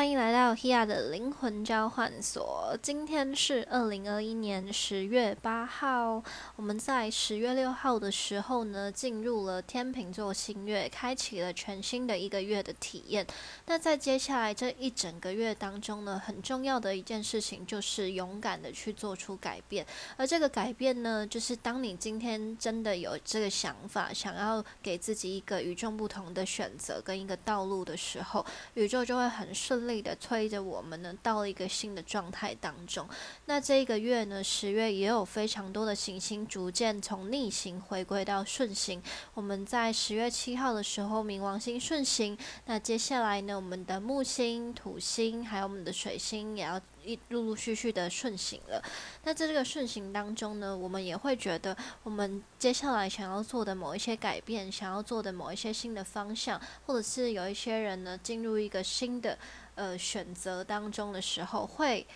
欢迎来到 Hia 的灵魂交换所。今天是二零二一年十月八号。我们在十月六号的时候呢，进入了天秤座新月，开启了全新的一个月的体验。那在接下来这一整个月当中呢，很重要的一件事情就是勇敢的去做出改变。而这个改变呢，就是当你今天真的有这个想法，想要给自己一个与众不同的选择跟一个道路的时候，宇宙就会很顺利。力的推着我们呢，到了一个新的状态当中。那这个月呢，十月也有非常多的行星逐渐从逆行回归到顺行。我们在十月七号的时候，冥王星顺行。那接下来呢，我们的木星、土星还有我们的水星也要一陆陆续续的顺行了。那在这个顺行当中呢，我们也会觉得，我们接下来想要做的某一些改变，想要做的某一些新的方向，或者是有一些人呢，进入一个新的。呃，选择当中的时候，会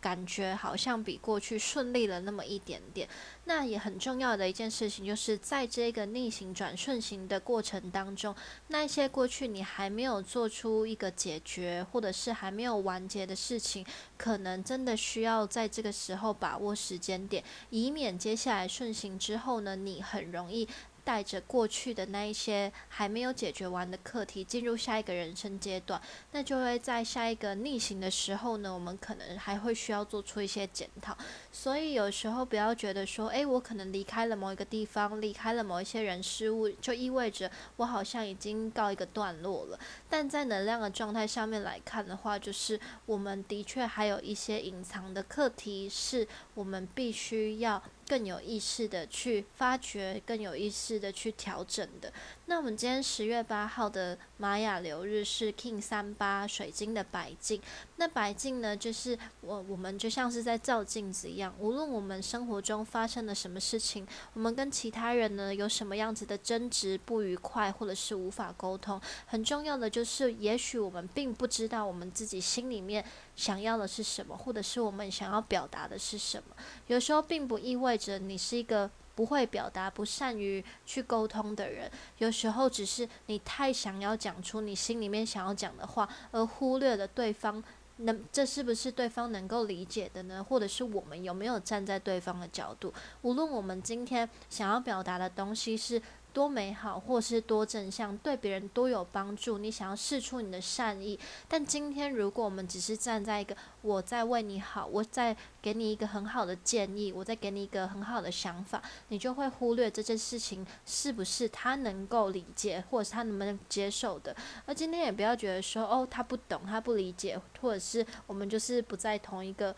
感觉好像比过去顺利了那么一点点。那也很重要的一件事情，就是在这个逆行转顺行的过程当中，那些过去你还没有做出一个解决，或者是还没有完结的事情，可能真的需要在这个时候把握时间点，以免接下来顺行之后呢，你很容易。带着过去的那一些还没有解决完的课题，进入下一个人生阶段，那就会在下一个逆行的时候呢，我们可能还会需要做出一些检讨。所以有时候不要觉得说，诶，我可能离开了某一个地方，离开了某一些人事物，就意味着我好像已经告一个段落了。但在能量的状态上面来看的话，就是我们的确还有一些隐藏的课题，是我们必须要。更有意识的去发掘，更有意识的去调整的。那我们今天十月八号的玛雅流日是 King 三八水晶的白镜。那白镜呢，就是我我们就像是在照镜子一样，无论我们生活中发生了什么事情，我们跟其他人呢有什么样子的争执、不愉快，或者是无法沟通，很重要的就是，也许我们并不知道我们自己心里面想要的是什么，或者是我们想要表达的是什么。有时候并不意味着你是一个。不会表达、不善于去沟通的人，有时候只是你太想要讲出你心里面想要讲的话，而忽略了对方能，这是不是对方能够理解的呢？或者是我们有没有站在对方的角度？无论我们今天想要表达的东西是。多美好，或是多正向，对别人多有帮助。你想要试出你的善意，但今天如果我们只是站在一个我在为你好，我在给你一个很好的建议，我在给你一个很好的想法，你就会忽略这件事情是不是他能够理解，或者是他能不能接受的。而今天也不要觉得说哦，他不懂，他不理解，或者是我们就是不在同一个。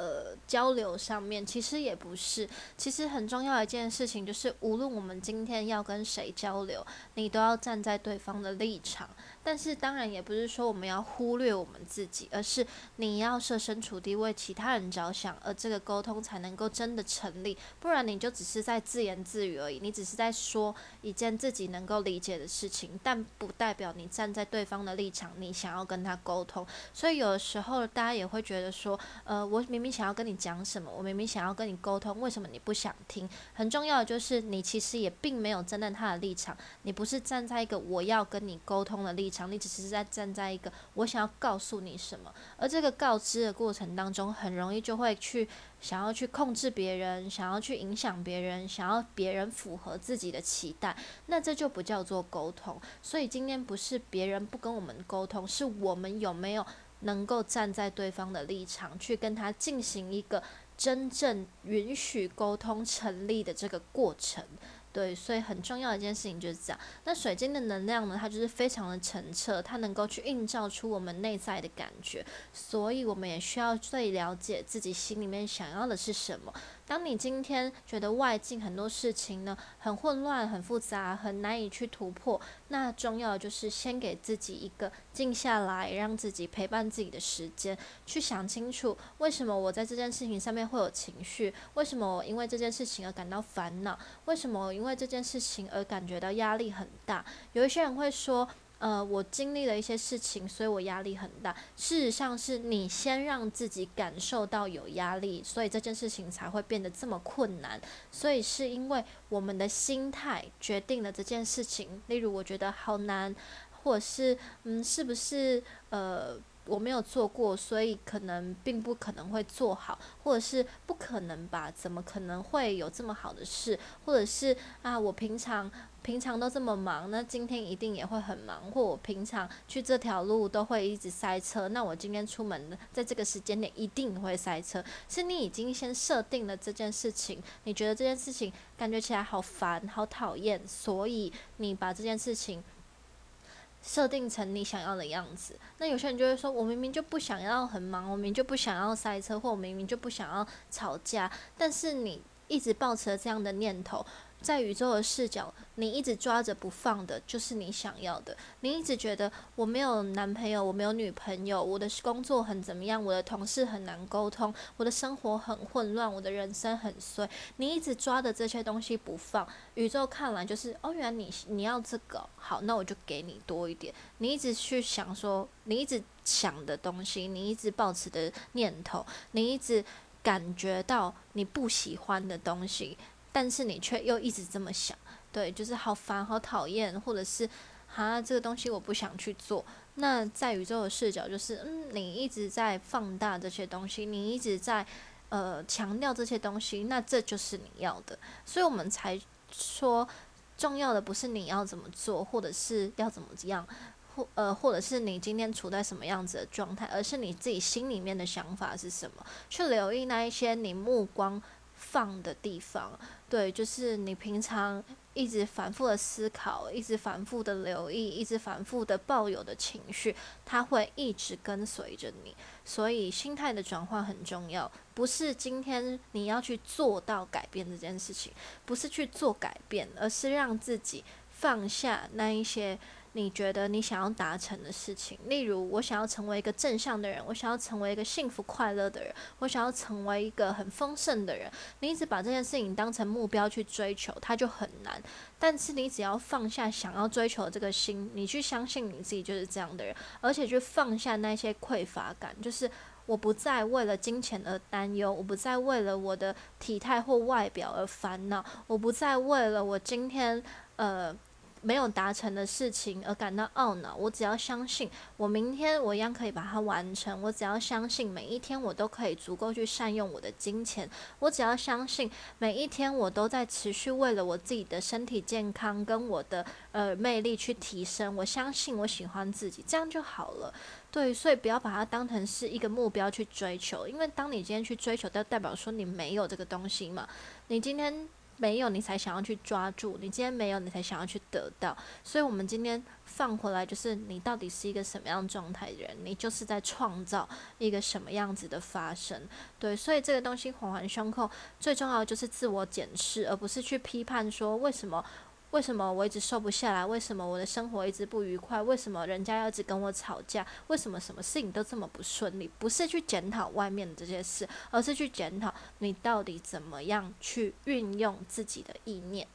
呃，交流上面其实也不是，其实很重要一件事情就是，无论我们今天要跟谁交流，你都要站在对方的立场。但是当然也不是说我们要忽略我们自己，而是你要设身处地为其他人着想，而这个沟通才能够真的成立。不然你就只是在自言自语而已，你只是在说一件自己能够理解的事情，但不代表你站在对方的立场，你想要跟他沟通。所以有的时候大家也会觉得说，呃，我明明想要跟你讲什么，我明明想要跟你沟通，为什么你不想听？很重要的就是你其实也并没有站在他的立场，你不是站在一个我要跟你沟通的立。场，你只是在站在一个我想要告诉你什么，而这个告知的过程当中，很容易就会去想要去控制别人，想要去影响别人，想要别人符合自己的期待，那这就不叫做沟通。所以今天不是别人不跟我们沟通，是我们有没有能够站在对方的立场，去跟他进行一个真正允许沟通成立的这个过程。对，所以很重要一件事情就是这样。那水晶的能量呢？它就是非常的澄澈，它能够去映照出我们内在的感觉。所以我们也需要最了解自己心里面想要的是什么。当你今天觉得外境很多事情呢很混乱、很复杂、很难以去突破，那重要的就是先给自己一个静下来，让自己陪伴自己的时间，去想清楚为什么我在这件事情上面会有情绪，为什么我因为这件事情而感到烦恼，为什么我因为这件事情而感觉到压力很大。有一些人会说。呃，我经历了一些事情，所以我压力很大。事实上，是你先让自己感受到有压力，所以这件事情才会变得这么困难。所以是因为我们的心态决定了这件事情。例如，我觉得好难。或者是嗯，是不是呃？我没有做过，所以可能并不可能会做好，或者是不可能吧？怎么可能会有这么好的事？或者是啊，我平常平常都这么忙，那今天一定也会很忙，或我平常去这条路都会一直塞车，那我今天出门在这个时间点一定会塞车。是你已经先设定了这件事情，你觉得这件事情感觉起来好烦、好讨厌，所以你把这件事情。设定成你想要的样子，那有些人就会说：“我明明就不想要很忙，我明明就不想要塞车，或我明明就不想要吵架。”但是你一直抱持了这样的念头。在宇宙的视角，你一直抓着不放的，就是你想要的。你一直觉得我没有男朋友，我没有女朋友，我的工作很怎么样，我的同事很难沟通，我的生活很混乱，我的人生很衰。你一直抓的这些东西不放，宇宙看来就是哦，原来你你要这个，好，那我就给你多一点。你一直去想说，你一直想的东西，你一直抱持的念头，你一直感觉到你不喜欢的东西。但是你却又一直这么想，对，就是好烦、好讨厌，或者是啊，这个东西我不想去做。那在宇宙的视角，就是嗯，你一直在放大这些东西，你一直在呃强调这些东西，那这就是你要的。所以我们才说，重要的不是你要怎么做，或者是要怎么样，或呃，或者是你今天处在什么样子的状态，而是你自己心里面的想法是什么，去留意那一些你目光。放的地方，对，就是你平常一直反复的思考，一直反复的留意，一直反复的抱有的情绪，它会一直跟随着你。所以心态的转换很重要，不是今天你要去做到改变这件事情，不是去做改变，而是让自己放下那一些。你觉得你想要达成的事情，例如我想要成为一个正向的人，我想要成为一个幸福快乐的人，我想要成为一个很丰盛的人。你一直把这件事情当成目标去追求，它就很难。但是你只要放下想要追求这个心，你去相信你自己就是这样的人，而且去放下那些匮乏感，就是我不再为了金钱而担忧，我不再为了我的体态或外表而烦恼，我不再为了我今天呃。没有达成的事情而感到懊恼，我只要相信，我明天我一样可以把它完成。我只要相信，每一天我都可以足够去善用我的金钱。我只要相信，每一天我都在持续为了我自己的身体健康跟我的呃魅力去提升。我相信我喜欢自己，这样就好了。对，所以不要把它当成是一个目标去追求，因为当你今天去追求，就代表说你没有这个东西嘛。你今天。没有，你才想要去抓住；你今天没有，你才想要去得到。所以，我们今天放回来，就是你到底是一个什么样状态的人，你就是在创造一个什么样子的发生。对，所以这个东西环环相扣，最重要的就是自我检视，而不是去批判说为什么。为什么我一直瘦不下来？为什么我的生活一直不愉快？为什么人家要一直跟我吵架？为什么什么事情都这么不顺利？不是去检讨外面的这些事，而是去检讨你到底怎么样去运用自己的意念。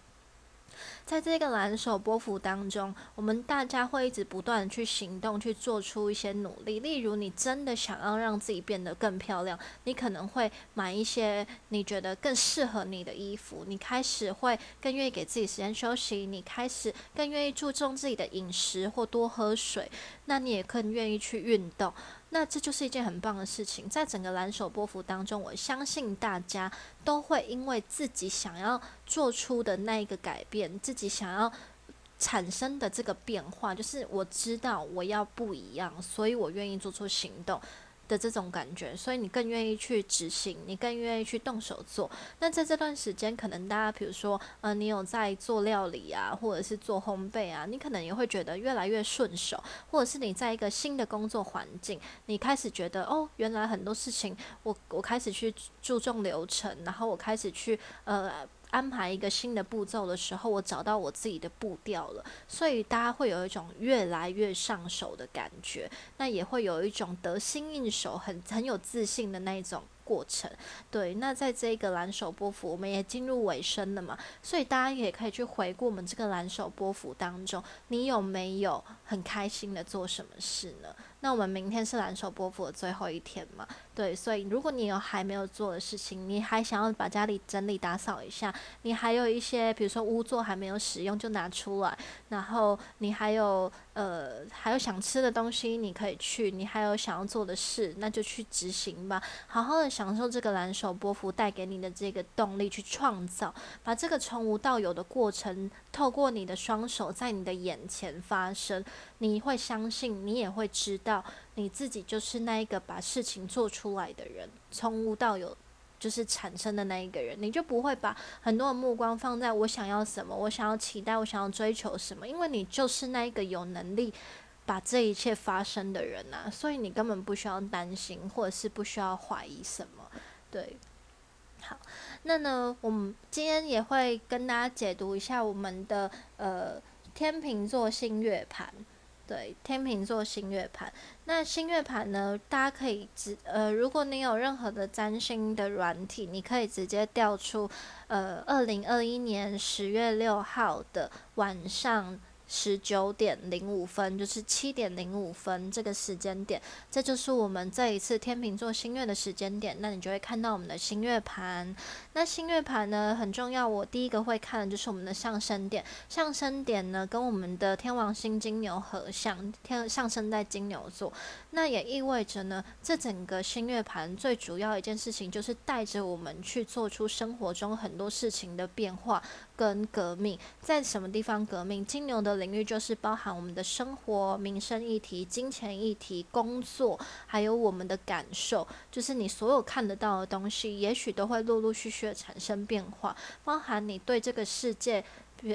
在这个蓝手波幅当中，我们大家会一直不断的去行动，去做出一些努力。例如，你真的想要让自己变得更漂亮，你可能会买一些你觉得更适合你的衣服。你开始会更愿意给自己时间休息，你开始更愿意注重自己的饮食或多喝水。那你也更愿意去运动。那这就是一件很棒的事情，在整个蓝手波幅当中，我相信大家都会因为自己想要做出的那一个改变，自己想要产生的这个变化，就是我知道我要不一样，所以我愿意做出行动。的这种感觉，所以你更愿意去执行，你更愿意去动手做。那在这段时间，可能大家比如说，呃，你有在做料理啊，或者是做烘焙啊，你可能也会觉得越来越顺手，或者是你在一个新的工作环境，你开始觉得哦，原来很多事情，我我开始去注重流程，然后我开始去呃。安排一个新的步骤的时候，我找到我自己的步调了，所以大家会有一种越来越上手的感觉，那也会有一种得心应手、很很有自信的那一种。过程对，那在这个蓝手波幅，我们也进入尾声了嘛，所以大家也可以去回顾我们这个蓝手波幅当中，你有没有很开心的做什么事呢？那我们明天是蓝手波幅的最后一天嘛，对，所以如果你有还没有做的事情，你还想要把家里整理打扫一下，你还有一些比如说屋座还没有使用就拿出来，然后你还有呃，还有想吃的东西，你可以去；你还有想要做的事，那就去执行吧。好好的享受这个蓝手波幅带给你的这个动力，去创造，把这个从无到有的过程，透过你的双手在你的眼前发生。你会相信，你也会知道，你自己就是那一个把事情做出来的人，从无到有。就是产生的那一个人，你就不会把很多的目光放在我想要什么，我想要期待，我想要追求什么，因为你就是那一个有能力把这一切发生的人呐，所以你根本不需要担心，或者是不需要怀疑什么。对，好，那呢，我们今天也会跟大家解读一下我们的呃天秤座星月盘。对，天秤座星月盘。那星月盘呢？大家可以直呃，如果你有任何的占星的软体，你可以直接调出呃，二零二一年十月六号的晚上。十九点零五分，就是七点零五分这个时间点，这就是我们这一次天秤座星月的时间点。那你就会看到我们的星月盘。那星月盘呢很重要，我第一个会看的就是我们的上升点。上升点呢跟我们的天王星金牛合相，天上升在金牛座。那也意味着呢，这整个星月盘最主要一件事情就是带着我们去做出生活中很多事情的变化。跟革命在什么地方革命？金牛的领域就是包含我们的生活、民生议题、金钱议题、工作，还有我们的感受，就是你所有看得到的东西，也许都会陆陆续续的产生变化，包含你对这个世界，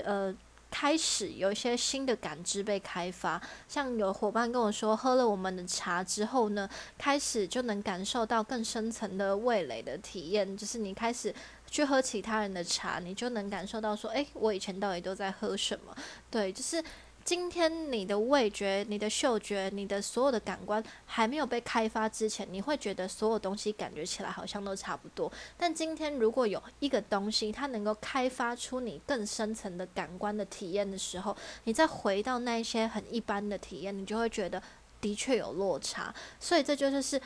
呃。开始有一些新的感知被开发，像有伙伴跟我说，喝了我们的茶之后呢，开始就能感受到更深层的味蕾的体验，就是你开始去喝其他人的茶，你就能感受到说，诶，我以前到底都在喝什么？对，就是。今天你的味觉、你的嗅觉、你的所有的感官还没有被开发之前，你会觉得所有东西感觉起来好像都差不多。但今天如果有一个东西，它能够开发出你更深层的感官的体验的时候，你再回到那些很一般的体验，你就会觉得的确有落差。所以这就是是，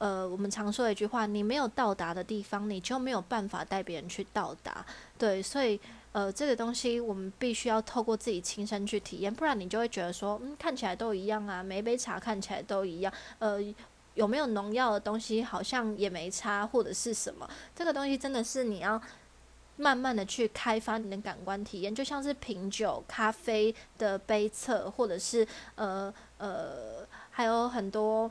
呃，我们常说的一句话：你没有到达的地方，你就没有办法带别人去到达。对，所以。呃，这个东西我们必须要透过自己亲身去体验，不然你就会觉得说，嗯，看起来都一样啊，每一杯茶看起来都一样，呃，有没有农药的东西好像也没差，或者是什么？这个东西真的是你要慢慢的去开发你的感官体验，就像是品酒、咖啡的杯测，或者是呃呃，还有很多。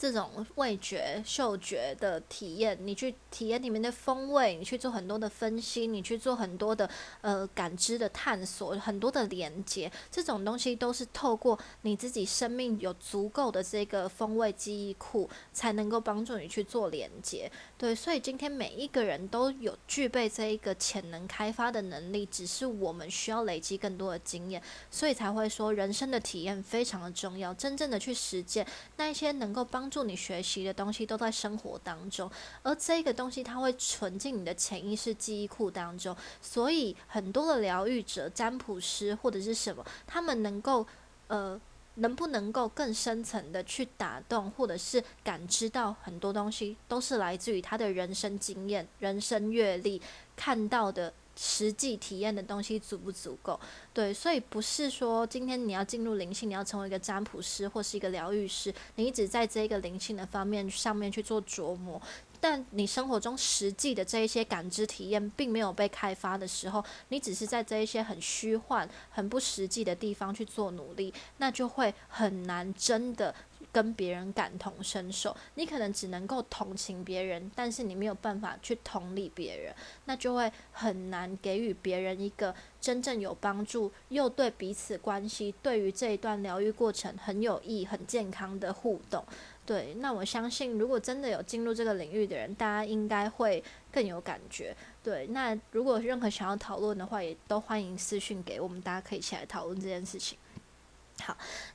这种味觉、嗅觉的体验，你去体验里面的风味，你去做很多的分析，你去做很多的呃感知的探索，很多的连接，这种东西都是透过你自己生命有足够的这个风味记忆库，才能够帮助你去做连接。对，所以今天每一个人都有具备这一个潜能开发的能力，只是我们需要累积更多的经验，所以才会说人生的体验非常的重要，真正的去实践那一些能够帮。助你学习的东西都在生活当中，而这个东西它会存进你的潜意识记忆库当中，所以很多的疗愈者、占卜师或者是什么，他们能够呃，能不能够更深层的去打动，或者是感知到很多东西，都是来自于他的人生经验、人生阅历看到的。实际体验的东西足不足够？对，所以不是说今天你要进入灵性，你要成为一个占卜师或是一个疗愈师，你一直在这个灵性的方面上面去做琢磨，但你生活中实际的这一些感知体验并没有被开发的时候，你只是在这一些很虚幻、很不实际的地方去做努力，那就会很难真的。跟别人感同身受，你可能只能够同情别人，但是你没有办法去同理别人，那就会很难给予别人一个真正有帮助，又对彼此关系对于这一段疗愈过程很有益、很健康的互动。对，那我相信，如果真的有进入这个领域的人，大家应该会更有感觉。对，那如果任何想要讨论的话，也都欢迎私讯给我们，大家可以一起来讨论这件事情。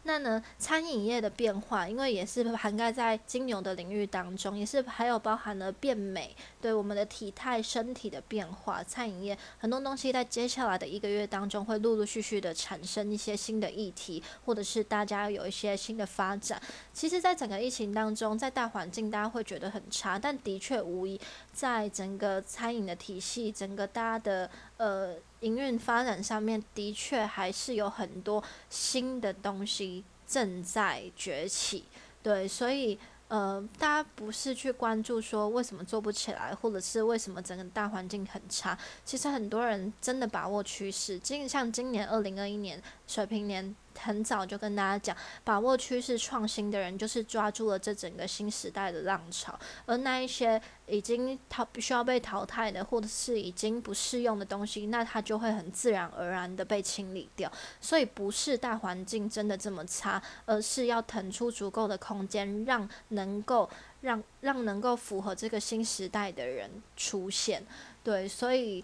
那呢，餐饮业的变化，因为也是涵盖在金牛的领域当中，也是还有包含了变美，对我们的体态、身体的变化。餐饮业很多东西在接下来的一个月当中，会陆陆续续的产生一些新的议题，或者是大家有一些新的发展。其实，在整个疫情当中，在大环境大家会觉得很差，但的确无疑，在整个餐饮的体系，整个大家的呃营运发展上面，的确还是有很多新的东西正在崛起。对，所以。呃，大家不是去关注说为什么做不起来，或者是为什么整个大环境很差。其实很多人真的把握趋势，今像今年二零二一年水平年。很早就跟大家讲，把握趋势创新的人，就是抓住了这整个新时代的浪潮。而那一些已经淘必须要被淘汰的，或者是已经不适用的东西，那它就会很自然而然的被清理掉。所以不是大环境真的这么差，而是要腾出足够的空间，让能够让让能够符合这个新时代的人出现。对，所以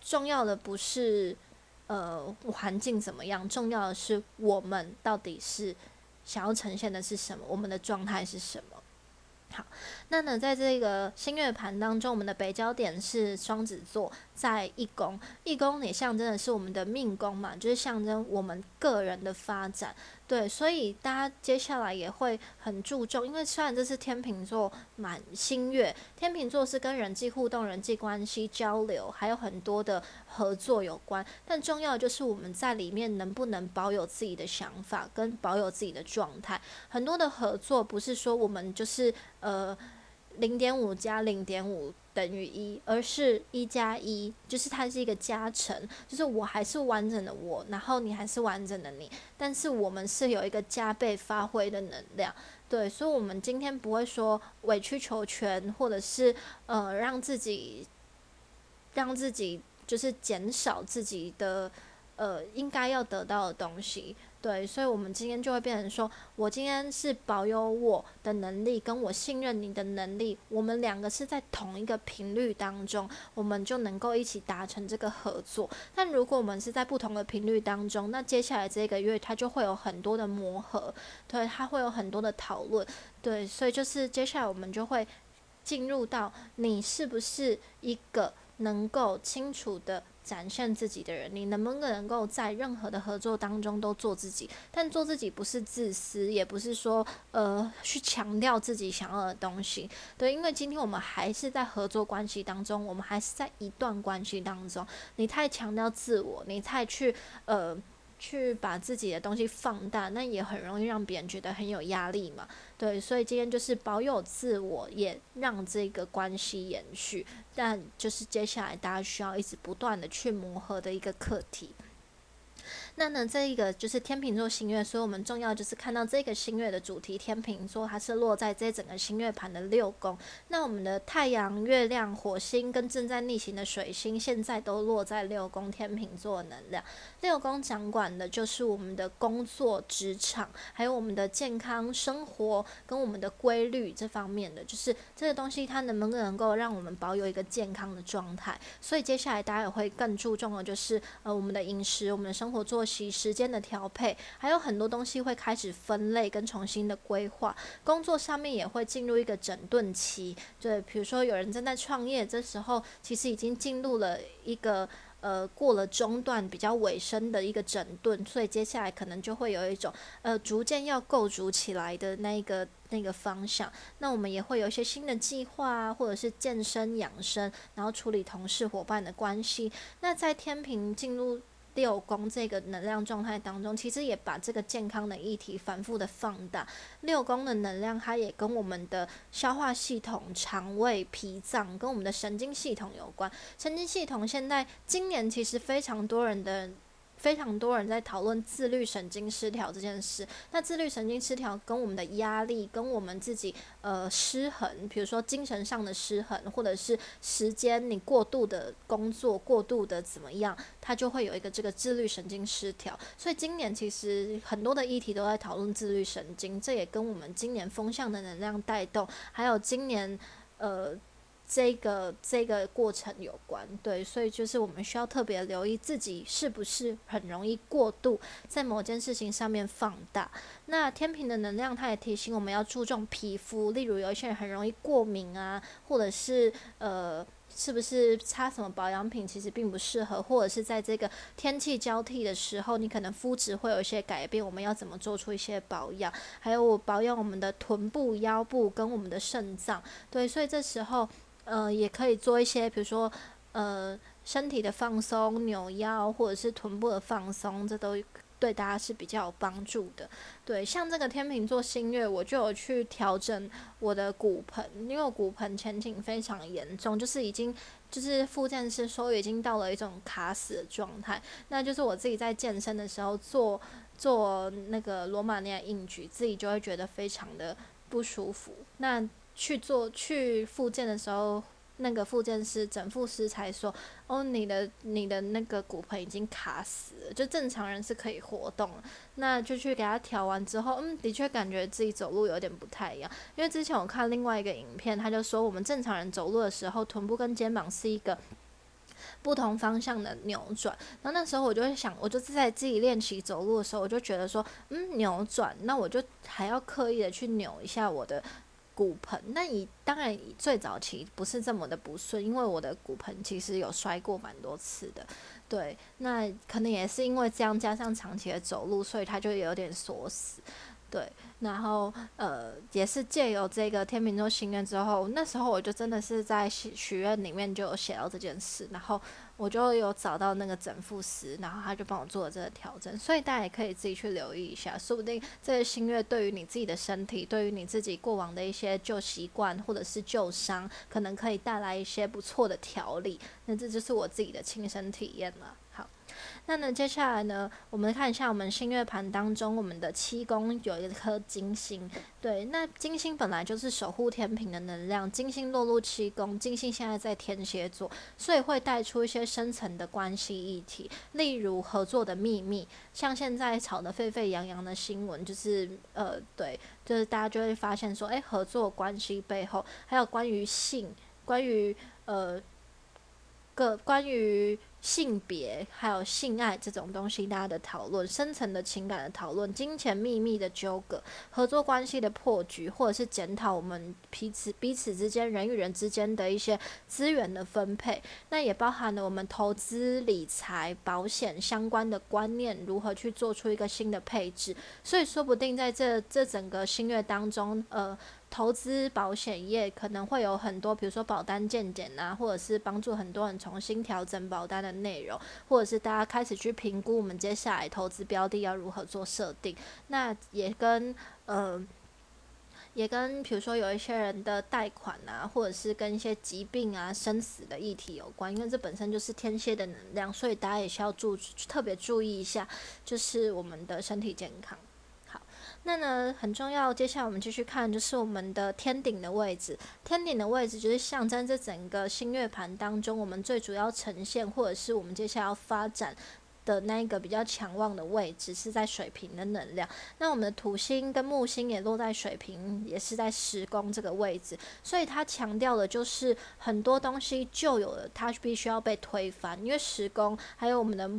重要的不是。呃，环境怎么样？重要的是我们到底是想要呈现的是什么？我们的状态是什么？好，那呢，在这个新月盘当中，我们的北焦点是双子座，在一宫，一宫也象征的是我们的命宫嘛，就是象征我们个人的发展。对，所以大家接下来也会很注重，因为虽然这是天秤座满新月，天秤座是跟人际互动、人际关系交流，还有很多的合作有关，但重要就是我们在里面能不能保有自己的想法，跟保有自己的状态。很多的合作不是说我们就是呃零点五加零点五。等于一，而是一加一，就是它是一个加成，就是我还是完整的我，然后你还是完整的你，但是我们是有一个加倍发挥的能量，对，所以，我们今天不会说委曲求全，或者是呃让自己让自己就是减少自己的呃应该要得到的东西。对，所以，我们今天就会变成说，我今天是保有我的能力，跟我信任你的能力，我们两个是在同一个频率当中，我们就能够一起达成这个合作。但如果我们是在不同的频率当中，那接下来这个月它就会有很多的磨合，对，它会有很多的讨论，对，所以就是接下来我们就会进入到你是不是一个能够清楚的。展现自己的人，你能不能够在任何的合作当中都做自己？但做自己不是自私，也不是说呃去强调自己想要的东西。对，因为今天我们还是在合作关系当中，我们还是在一段关系当中。你太强调自我，你太去呃。去把自己的东西放大，那也很容易让别人觉得很有压力嘛。对，所以今天就是保有自我，也让这个关系延续。但就是接下来大家需要一直不断的去磨合的一个课题。那呢，这一个就是天秤座星月，所以我们重要就是看到这个星月的主题，天秤座它是落在这整个星月盘的六宫。那我们的太阳、月亮、火星跟正在逆行的水星，现在都落在六宫天秤座能量。六宫掌管的就是我们的工作、职场，还有我们的健康、生活跟我们的规律这方面的，就是这个东西它能不能够让我们保有一个健康的状态。所以接下来大家也会更注重的就是呃我们的饮食、我们的生活作。作息时间的调配，还有很多东西会开始分类跟重新的规划。工作上面也会进入一个整顿期，对，比如说有人正在创业，这时候其实已经进入了一个呃过了中段比较尾声的一个整顿，所以接下来可能就会有一种呃逐渐要构筑起来的那一个那个方向。那我们也会有一些新的计划啊，或者是健身养生，然后处理同事伙伴的关系。那在天平进入。六宫这个能量状态当中，其实也把这个健康的议题反复的放大。六宫的能量，它也跟我们的消化系统、肠胃、脾脏，跟我们的神经系统有关。神经系统现在今年其实非常多人的。非常多人在讨论自律神经失调这件事。那自律神经失调跟我们的压力、跟我们自己呃失衡，比如说精神上的失衡，或者是时间你过度的工作、过度的怎么样，它就会有一个这个自律神经失调。所以今年其实很多的议题都在讨论自律神经，这也跟我们今年风向的能量带动，还有今年呃。这个这个过程有关，对，所以就是我们需要特别留意自己是不是很容易过度在某件事情上面放大。那天平的能量，它也提醒我们要注重皮肤，例如有一些人很容易过敏啊，或者是呃，是不是擦什么保养品其实并不适合，或者是在这个天气交替的时候，你可能肤质会有一些改变，我们要怎么做出一些保养？还有保养我们的臀部、腰部跟我们的肾脏，对，所以这时候。呃，也可以做一些，比如说呃身体的放松、扭腰或者是臀部的放松，这都。对大家是比较有帮助的。对，像这个天秤座新月，我就有去调整我的骨盆，因为骨盆前倾非常严重，就是已经就是复健师说已经到了一种卡死的状态。那就是我自己在健身的时候做做那个罗马尼亚硬举，自己就会觉得非常的不舒服。那去做去复健的时候。那个复健师、整复师才说：“哦，你的你的那个骨盆已经卡死了，就正常人是可以活动了。那就去给他调完之后，嗯，的确感觉自己走路有点不太一样。因为之前我看另外一个影片，他就说我们正常人走路的时候，臀部跟肩膀是一个不同方向的扭转。然后那时候我就会想，我就是在自己练习走路的时候，我就觉得说，嗯，扭转，那我就还要刻意的去扭一下我的。”骨盆，那你当然最早期不是这么的不顺，因为我的骨盆其实有摔过蛮多次的，对，那可能也是因为这样加上长期的走路，所以它就有点锁死。对，然后呃，也是借由这个天秤座心愿之后，那时候我就真的是在许许愿里面就有写到这件事，然后我就有找到那个整复师，然后他就帮我做了这个调整，所以大家也可以自己去留意一下，说不定这个心月对于你自己的身体，对于你自己过往的一些旧习惯或者是旧伤，可能可以带来一些不错的调理。那这就是我自己的亲身体验了。那呢，接下来呢，我们看一下我们星月盘当中，我们的七宫有一颗金星。对，那金星本来就是守护天平的能量，金星落入七宫，金星现在在天蝎座，所以会带出一些深层的关系议题，例如合作的秘密，像现在吵得沸沸扬扬的新闻，就是呃，对，就是大家就会发现说，诶，合作关系背后还有关于性，关于呃，个关于。性别还有性爱这种东西，大家的讨论、深层的情感的讨论、金钱秘密的纠葛、合作关系的破局，或者是检讨我们彼此彼此之间人与人之间的一些资源的分配，那也包含了我们投资理财、保险相关的观念，如何去做出一个新的配置。所以说不定在这这整个新月当中，呃。投资保险业可能会有很多，比如说保单健检啊，或者是帮助很多人重新调整保单的内容，或者是大家开始去评估我们接下来投资标的要如何做设定。那也跟呃，也跟比如说有一些人的贷款啊，或者是跟一些疾病啊、生死的议题有关，因为这本身就是天蝎的能量，所以大家也需要注特别注意一下，就是我们的身体健康。那呢很重要，接下来我们继续看，就是我们的天顶的位置。天顶的位置就是象征这整个星月盘当中，我们最主要呈现，或者是我们接下来要发展的那一个比较强旺的位置，是在水平的能量。那我们的土星跟木星也落在水平，也是在时宫这个位置，所以它强调的就是很多东西旧有的，它必须要被推翻，因为时宫还有我们的。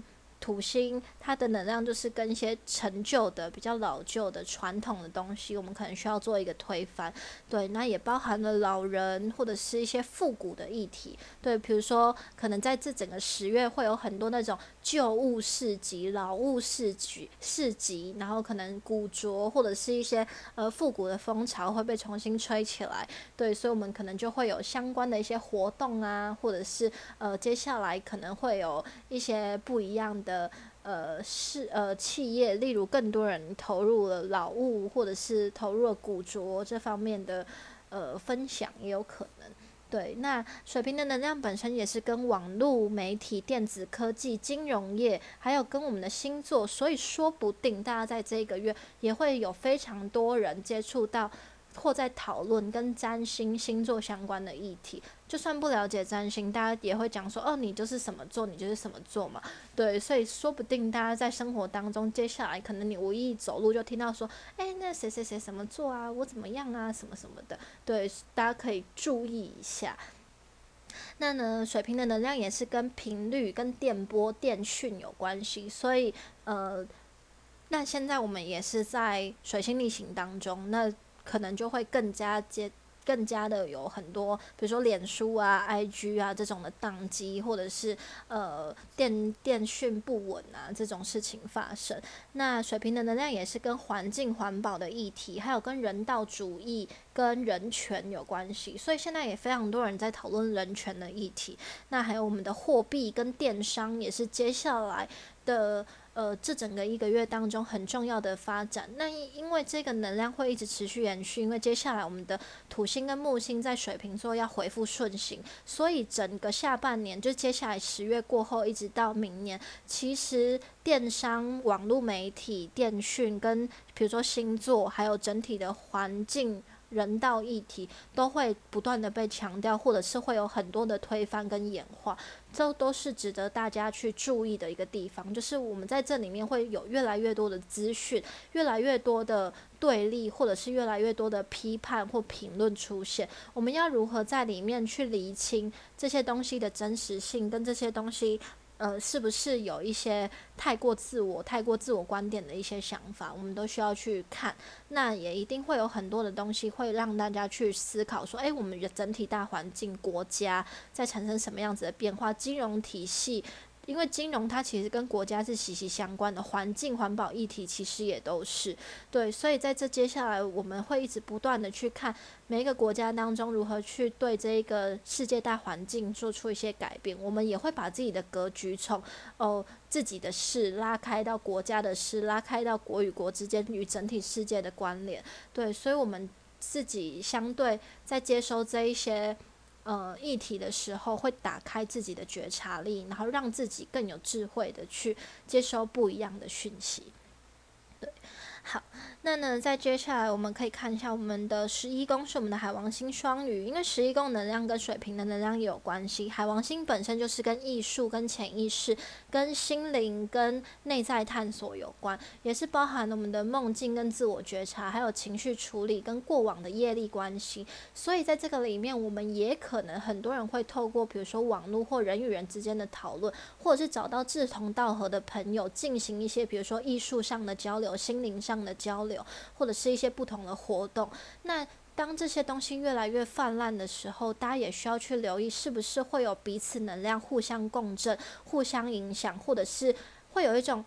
土星它的能量就是跟一些陈旧的、比较老旧的、传统的东西，我们可能需要做一个推翻。对，那也包含了老人或者是一些复古的议题。对，比如说可能在这整个十月会有很多那种旧物市集、老物市集、市集，然后可能古着或者是一些呃复古的风潮会被重新吹起来。对，所以我们可能就会有相关的一些活动啊，或者是呃接下来可能会有一些不一样的。呃呃是呃企业，例如更多人投入了劳务，或者是投入了古着这方面的呃分享也有可能。对，那水瓶的能量本身也是跟网络媒体、电子科技、金融业，还有跟我们的星座，所以说不定大家在这个月也会有非常多人接触到。或在讨论跟占星星座相关的议题，就算不了解占星，大家也会讲说，哦，你就是什么座，你就是什么座嘛。对，所以说不定大家在生活当中，接下来可能你无意走路就听到说，哎，那谁谁谁什么座啊，我怎么样啊，什么什么的。对，大家可以注意一下。那呢，水瓶的能量也是跟频率、跟电波、电讯有关系，所以呃，那现在我们也是在水星逆行当中，那。可能就会更加接更加的有很多，比如说脸书啊、IG 啊这种的宕机，或者是呃电电讯不稳啊这种事情发生。那水平的能量也是跟环境环保的议题，还有跟人道主义、跟人权有关系。所以现在也非常多人在讨论人权的议题。那还有我们的货币跟电商也是接下来的。呃，这整个一个月当中很重要的发展，那因为这个能量会一直持续延续，因为接下来我们的土星跟木星在水瓶座要回复顺行，所以整个下半年就接下来十月过后一直到明年，其实电商、网络媒体、电讯跟比如说星座，还有整体的环境。人道议题都会不断的被强调，或者是会有很多的推翻跟演化，这都是值得大家去注意的一个地方。就是我们在这里面会有越来越多的资讯，越来越多的对立，或者是越来越多的批判或评论出现。我们要如何在里面去厘清这些东西的真实性，跟这些东西？呃，是不是有一些太过自我、太过自我观点的一些想法？我们都需要去看。那也一定会有很多的东西会让大家去思考，说：哎，我们的整体大环境、国家在产生什么样子的变化？金融体系。因为金融它其实跟国家是息息相关的，环境环保议题其实也都是对，所以在这接下来我们会一直不断的去看每一个国家当中如何去对这一个世界大环境做出一些改变，我们也会把自己的格局从哦自己的事拉开到国家的事，拉开到国与国之间与整体世界的关联，对，所以我们自己相对在接收这一些。呃，议题的时候会打开自己的觉察力，然后让自己更有智慧的去接收不一样的讯息。好。那呢，在接下来我们可以看一下我们的十一宫是我们的海王星双鱼，因为十一宫能量跟水瓶的能量也有关系。海王星本身就是跟艺术、跟潜意识、跟心灵、跟内在探索有关，也是包含了我们的梦境跟自我觉察，还有情绪处理跟过往的业力关系。所以在这个里面，我们也可能很多人会透过比如说网络或人与人之间的讨论，或者是找到志同道合的朋友，进行一些比如说艺术上的交流、心灵上的交流。或者是一些不同的活动，那当这些东西越来越泛滥的时候，大家也需要去留意，是不是会有彼此能量互相共振、互相影响，或者是会有一种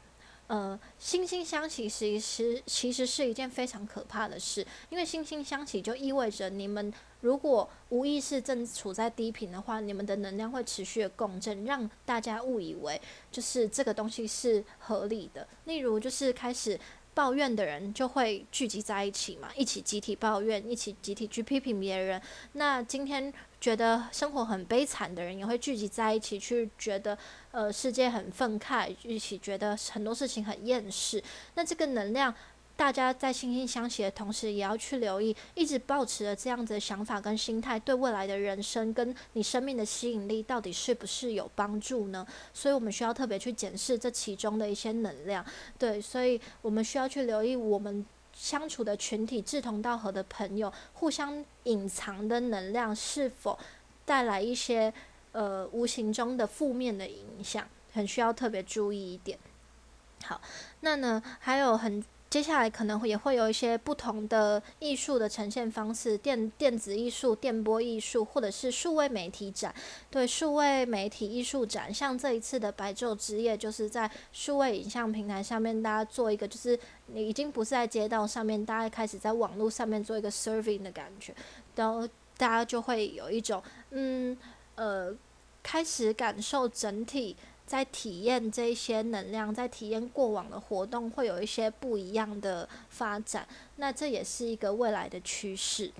呃惺惺相惜，其实其实是一件非常可怕的事，因为惺惺相惜就意味着你们如果无意识正处在低频的话，你们的能量会持续的共振，让大家误以为就是这个东西是合理的，例如就是开始。抱怨的人就会聚集在一起嘛，一起集体抱怨，一起集体去批评别人。那今天觉得生活很悲惨的人也会聚集在一起，去觉得呃世界很愤慨，一起觉得很多事情很厌世。那这个能量。大家在惺惺相惜的同时，也要去留意，一直保持着这样子的想法跟心态，对未来的人生跟你生命的吸引力，到底是不是有帮助呢？所以我们需要特别去检视这其中的一些能量。对，所以我们需要去留意我们相处的群体志同道合的朋友，互相隐藏的能量是否带来一些呃无形中的负面的影响，很需要特别注意一点。好，那呢还有很。接下来可能也会有一些不同的艺术的呈现方式，电电子艺术、电波艺术，或者是数位媒体展。对，数位媒体艺术展，像这一次的白昼之夜，就是在数位影像平台上面，大家做一个，就是你已经不是在街道上面，大家开始在网络上面做一个 serving 的感觉，然后大家就会有一种，嗯，呃，开始感受整体。在体验这些能量，在体验过往的活动，会有一些不一样的发展。那这也是一个未来的趋势。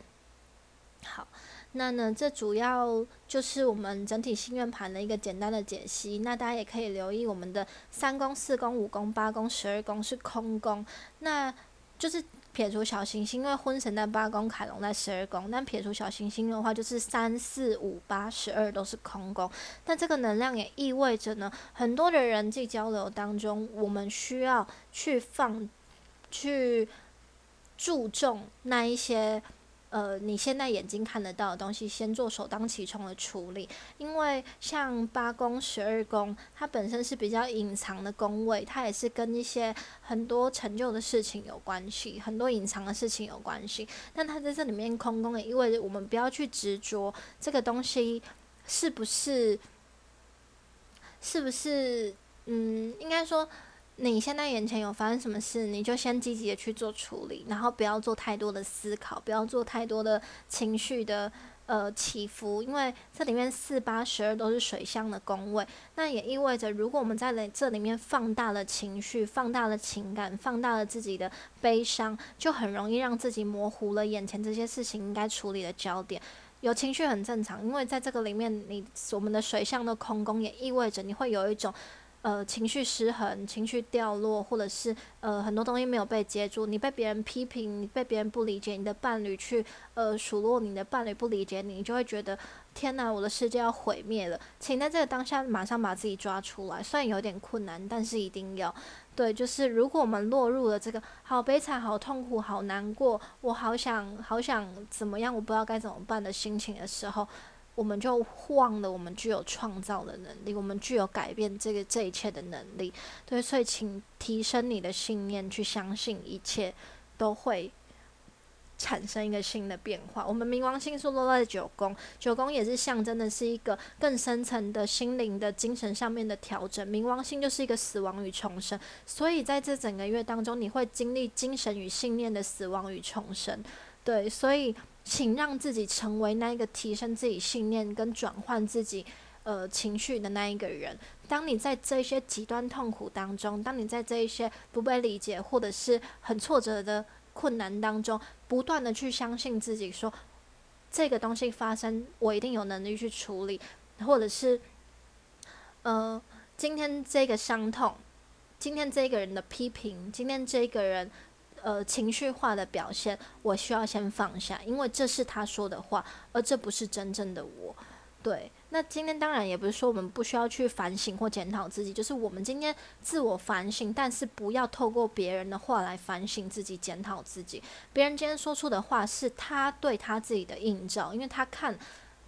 好，那呢，这主要就是我们整体心愿盘的一个简单的解析。那大家也可以留意我们的三宫、四宫、五宫、八宫、十二宫是空宫，那就是。撇除小行星，因为婚神在八宫，凯龙在十二宫。但撇除小行星的话，就是三四五八十二都是空宫。但这个能量也意味着呢，很多的人际交流当中，我们需要去放、去注重那一些呃，你现在眼睛看得到的东西，先做首当其冲的处理。因为像八宫、十二宫，它本身是比较隐藏的宫位，它也是跟一些很多成就的事情有关系，很多隐藏的事情有关系。但它在这里面空宫，也意味着我们不要去执着这个东西是不是，是不是，嗯，应该说。你现在眼前有发生什么事，你就先积极的去做处理，然后不要做太多的思考，不要做太多的情绪的呃起伏，因为这里面四八十二都是水象的宫位，那也意味着如果我们在这里面放大了情绪，放大了情感，放大了自己的悲伤，就很容易让自己模糊了眼前这些事情应该处理的焦点。有情绪很正常，因为在这个里面，你我们的水象的空宫也意味着你会有一种。呃，情绪失衡、情绪掉落，或者是呃很多东西没有被接住，你被别人批评，你被别人不理解，你的伴侣去呃数落你的伴侣不理解你，你就会觉得天哪，我的世界要毁灭了。请在这个当下马上把自己抓出来，虽然有点困难，但是一定要对。就是如果我们落入了这个好悲惨、好痛苦、好难过，我好想好想怎么样，我不知道该怎么办的心情的时候。我们就忘了，我们具有创造的能力，我们具有改变这个这一切的能力。对，所以请提升你的信念，去相信一切都会产生一个新的变化。我们冥王星是落在九宫，九宫也是象征的是一个更深层的心灵的精神上面的调整。冥王星就是一个死亡与重生，所以在这整个月当中，你会经历精神与信念的死亡与重生。对，所以。请让自己成为那一个提升自己信念跟转换自己呃情绪的那一个人。当你在这些极端痛苦当中，当你在这一些不被理解或者是很挫折的困难当中，不断的去相信自己，说这个东西发生，我一定有能力去处理，或者是呃，今天这个伤痛，今天这个人的批评，今天这个人。呃，情绪化的表现，我需要先放下，因为这是他说的话，而这不是真正的我。对，那今天当然也不是说我们不需要去反省或检讨自己，就是我们今天自我反省，但是不要透过别人的话来反省自己、检讨自己。别人今天说出的话是他对他自己的映照，因为他看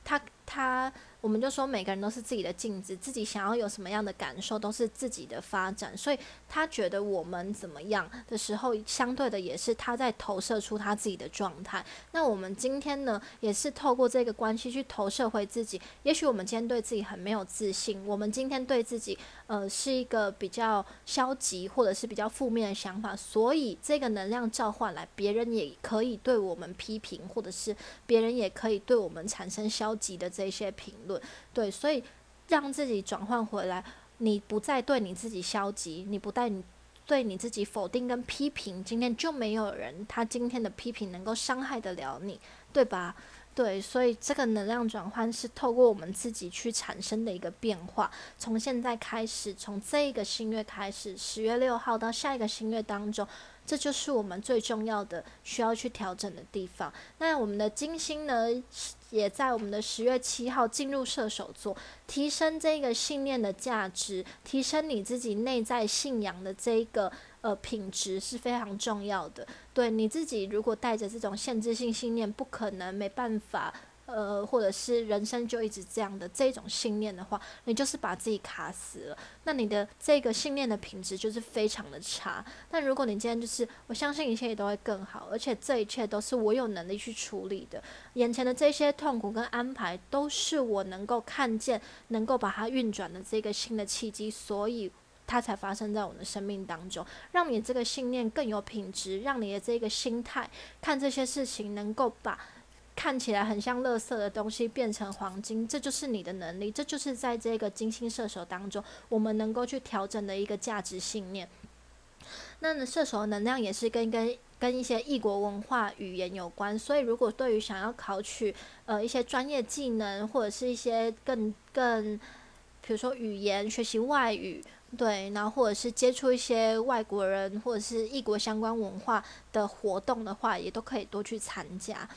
他他。我们就说每个人都是自己的镜子，自己想要有什么样的感受都是自己的发展，所以他觉得我们怎么样的时候，相对的也是他在投射出他自己的状态。那我们今天呢，也是透过这个关系去投射回自己。也许我们今天对自己很没有自信，我们今天对自己呃是一个比较消极或者是比较负面的想法，所以这个能量召唤来，别人也可以对我们批评，或者是别人也可以对我们产生消极的这些评。论对，所以让自己转换回来，你不再对你自己消极，你不带你对你自己否定跟批评，今天就没有人他今天的批评能够伤害得了你，对吧？对，所以这个能量转换是透过我们自己去产生的一个变化。从现在开始，从这一个新月开始，十月六号到下一个新月当中。这就是我们最重要的需要去调整的地方。那我们的金星呢，也在我们的十月七号进入射手座，提升这个信念的价值，提升你自己内在信仰的这个呃品质是非常重要的。对你自己，如果带着这种限制性信念，不可能，没办法。呃，或者是人生就一直这样的这种信念的话，你就是把自己卡死了。那你的这个信念的品质就是非常的差。但如果你今天就是我相信一切都会更好，而且这一切都是我有能力去处理的。眼前的这些痛苦跟安排都是我能够看见、能够把它运转的这个新的契机，所以它才发生在我们的生命当中，让你这个信念更有品质，让你的这个心态看这些事情能够把。看起来很像垃圾的东西变成黄金，这就是你的能力，这就是在这个金星射手当中，我们能够去调整的一个价值信念。那射手能量也是跟跟跟一些异国文化语言有关，所以如果对于想要考取呃一些专业技能，或者是一些更更，比如说语言学习外语，对，然后或者是接触一些外国人或者是异国相关文化的活动的话，也都可以多去参加。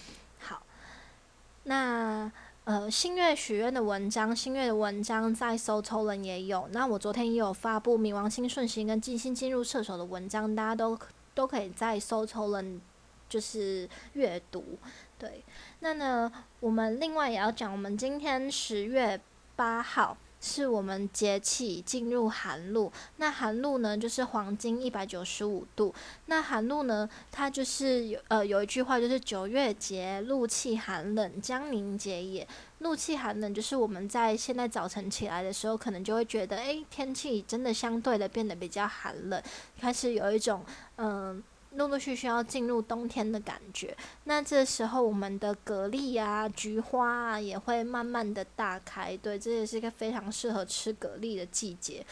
那呃，星月许愿的文章，星月的文章在搜抽人也有。那我昨天也有发布冥王星顺行跟金星进入射手的文章，大家都都可以在搜抽人就是阅读。对，那呢，我们另外也要讲，我们今天十月八号。是我们节气进入寒露，那寒露呢，就是黄金一百九十五度。那寒露呢，它就是有呃有一句话，就是九月节，露气寒冷，将凝结也。露气寒冷，就是我们在现在早晨起来的时候，可能就会觉得，诶，天气真的相对的变得比较寒冷，开始有一种嗯。陆陆续续要进入冬天的感觉，那这时候我们的蛤蜊啊、菊花啊也会慢慢的大开，对，这也是一个非常适合吃蛤蜊的季节。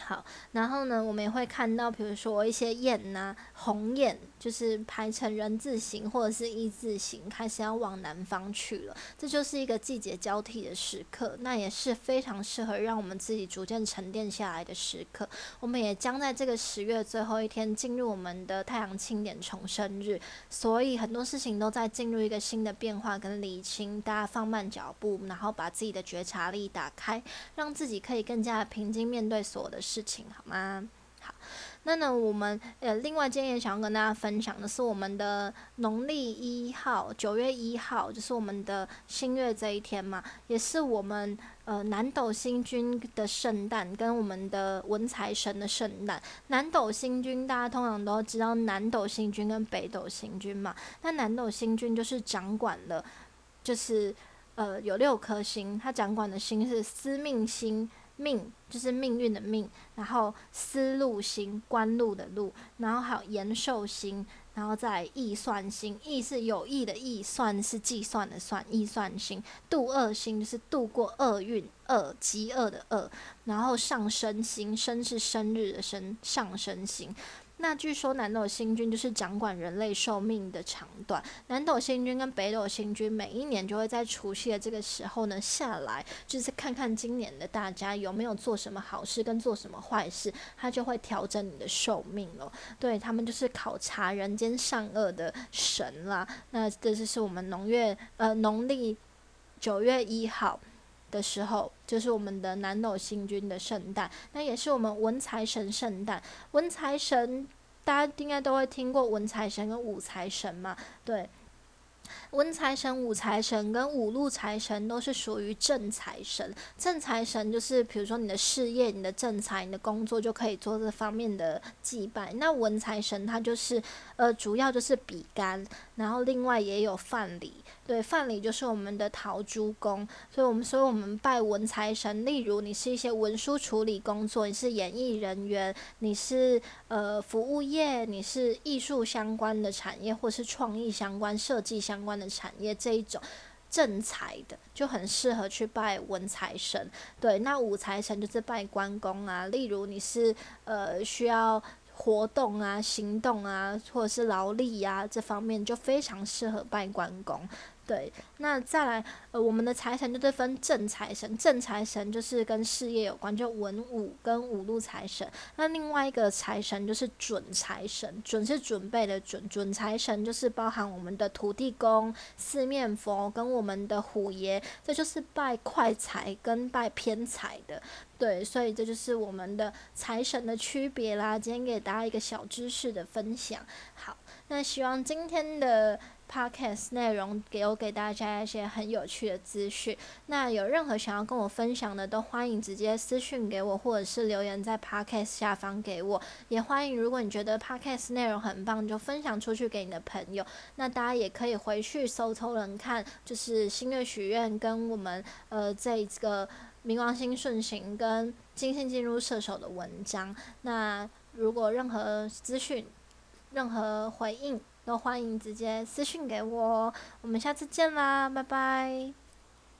好，然后呢，我们也会看到，比如说一些雁呐，鸿雁就是排成人字形或者是一字形，开始要往南方去了。这就是一个季节交替的时刻，那也是非常适合让我们自己逐渐沉淀下来的时刻。我们也将在这个十月最后一天进入我们的太阳庆典重生日，所以很多事情都在进入一个新的变化跟理清。大家放慢脚步，然后把自己的觉察力打开，让自己可以更加平静面对所有的。事情好吗？好，那呢，我们呃，另外今天也想要跟大家分享的是我们的农历一号，九月一号，就是我们的新月这一天嘛，也是我们呃南斗星君的圣诞，跟我们的文财神的圣诞。南斗星君大家通常都知道，南斗星君跟北斗星君嘛，那南斗星君就是掌管了，就是呃有六颗星，他掌管的星是司命星。命就是命运的命，然后思路星，官路的路，然后还有延寿星，然后再易算星，易是有意的易，算是计算的算，易算星，度厄星就是度过厄运，厄饥饿的厄，然后上升星，生是生日的生，上升星。那据说南斗星君就是掌管人类寿命的长短。南斗星君跟北斗星君每一年就会在除夕的这个时候呢下来，就是看看今年的大家有没有做什么好事跟做什么坏事，他就会调整你的寿命了。对他们就是考察人间善恶的神啦。那这就是我们农月呃农历九月一号的时候，就是我们的南斗星君的圣诞，那也是我们文财神圣诞。文财神。大家应该都会听过文财神跟武财神嘛，对。文财神、武财神跟五路财神都是属于正财神。正财神就是比如说你的事业、你的正财、你的工作就可以做这方面的祭拜。那文财神他就是呃，主要就是比干，然后另外也有范蠡。对，范蠡就是我们的陶朱公，所以我们所以我们拜文财神。例如你是一些文书处理工作，你是演艺人员，你是呃服务业，你是艺术相关的产业，或是创意相关、设计相。关的产业这一种正财的就很适合去拜文财神，对，那武财神就是拜关公啊。例如你是呃需要活动啊、行动啊，或者是劳力啊这方面，就非常适合拜关公。对，那再来，呃，我们的财神就是分正财神，正财神就是跟事业有关，就文武跟五路财神。那另外一个财神就是准财神，准是准备的准，准财神就是包含我们的土地公、四面佛跟我们的虎爷，这就是拜快财跟拜偏财的。对，所以这就是我们的财神的区别啦。今天给大家一个小知识的分享。好，那希望今天的。Podcast 内容给我给大家一些很有趣的资讯。那有任何想要跟我分享的，都欢迎直接私讯给我，或者是留言在 Podcast 下方给我。也欢迎，如果你觉得 Podcast 内容很棒，就分享出去给你的朋友。那大家也可以回去搜搜人看，就是星月许愿跟我们呃这个冥王星顺行跟金星进入射手的文章。那如果任何资讯、任何回应，都欢迎直接私信给我，我们下次见啦，拜拜。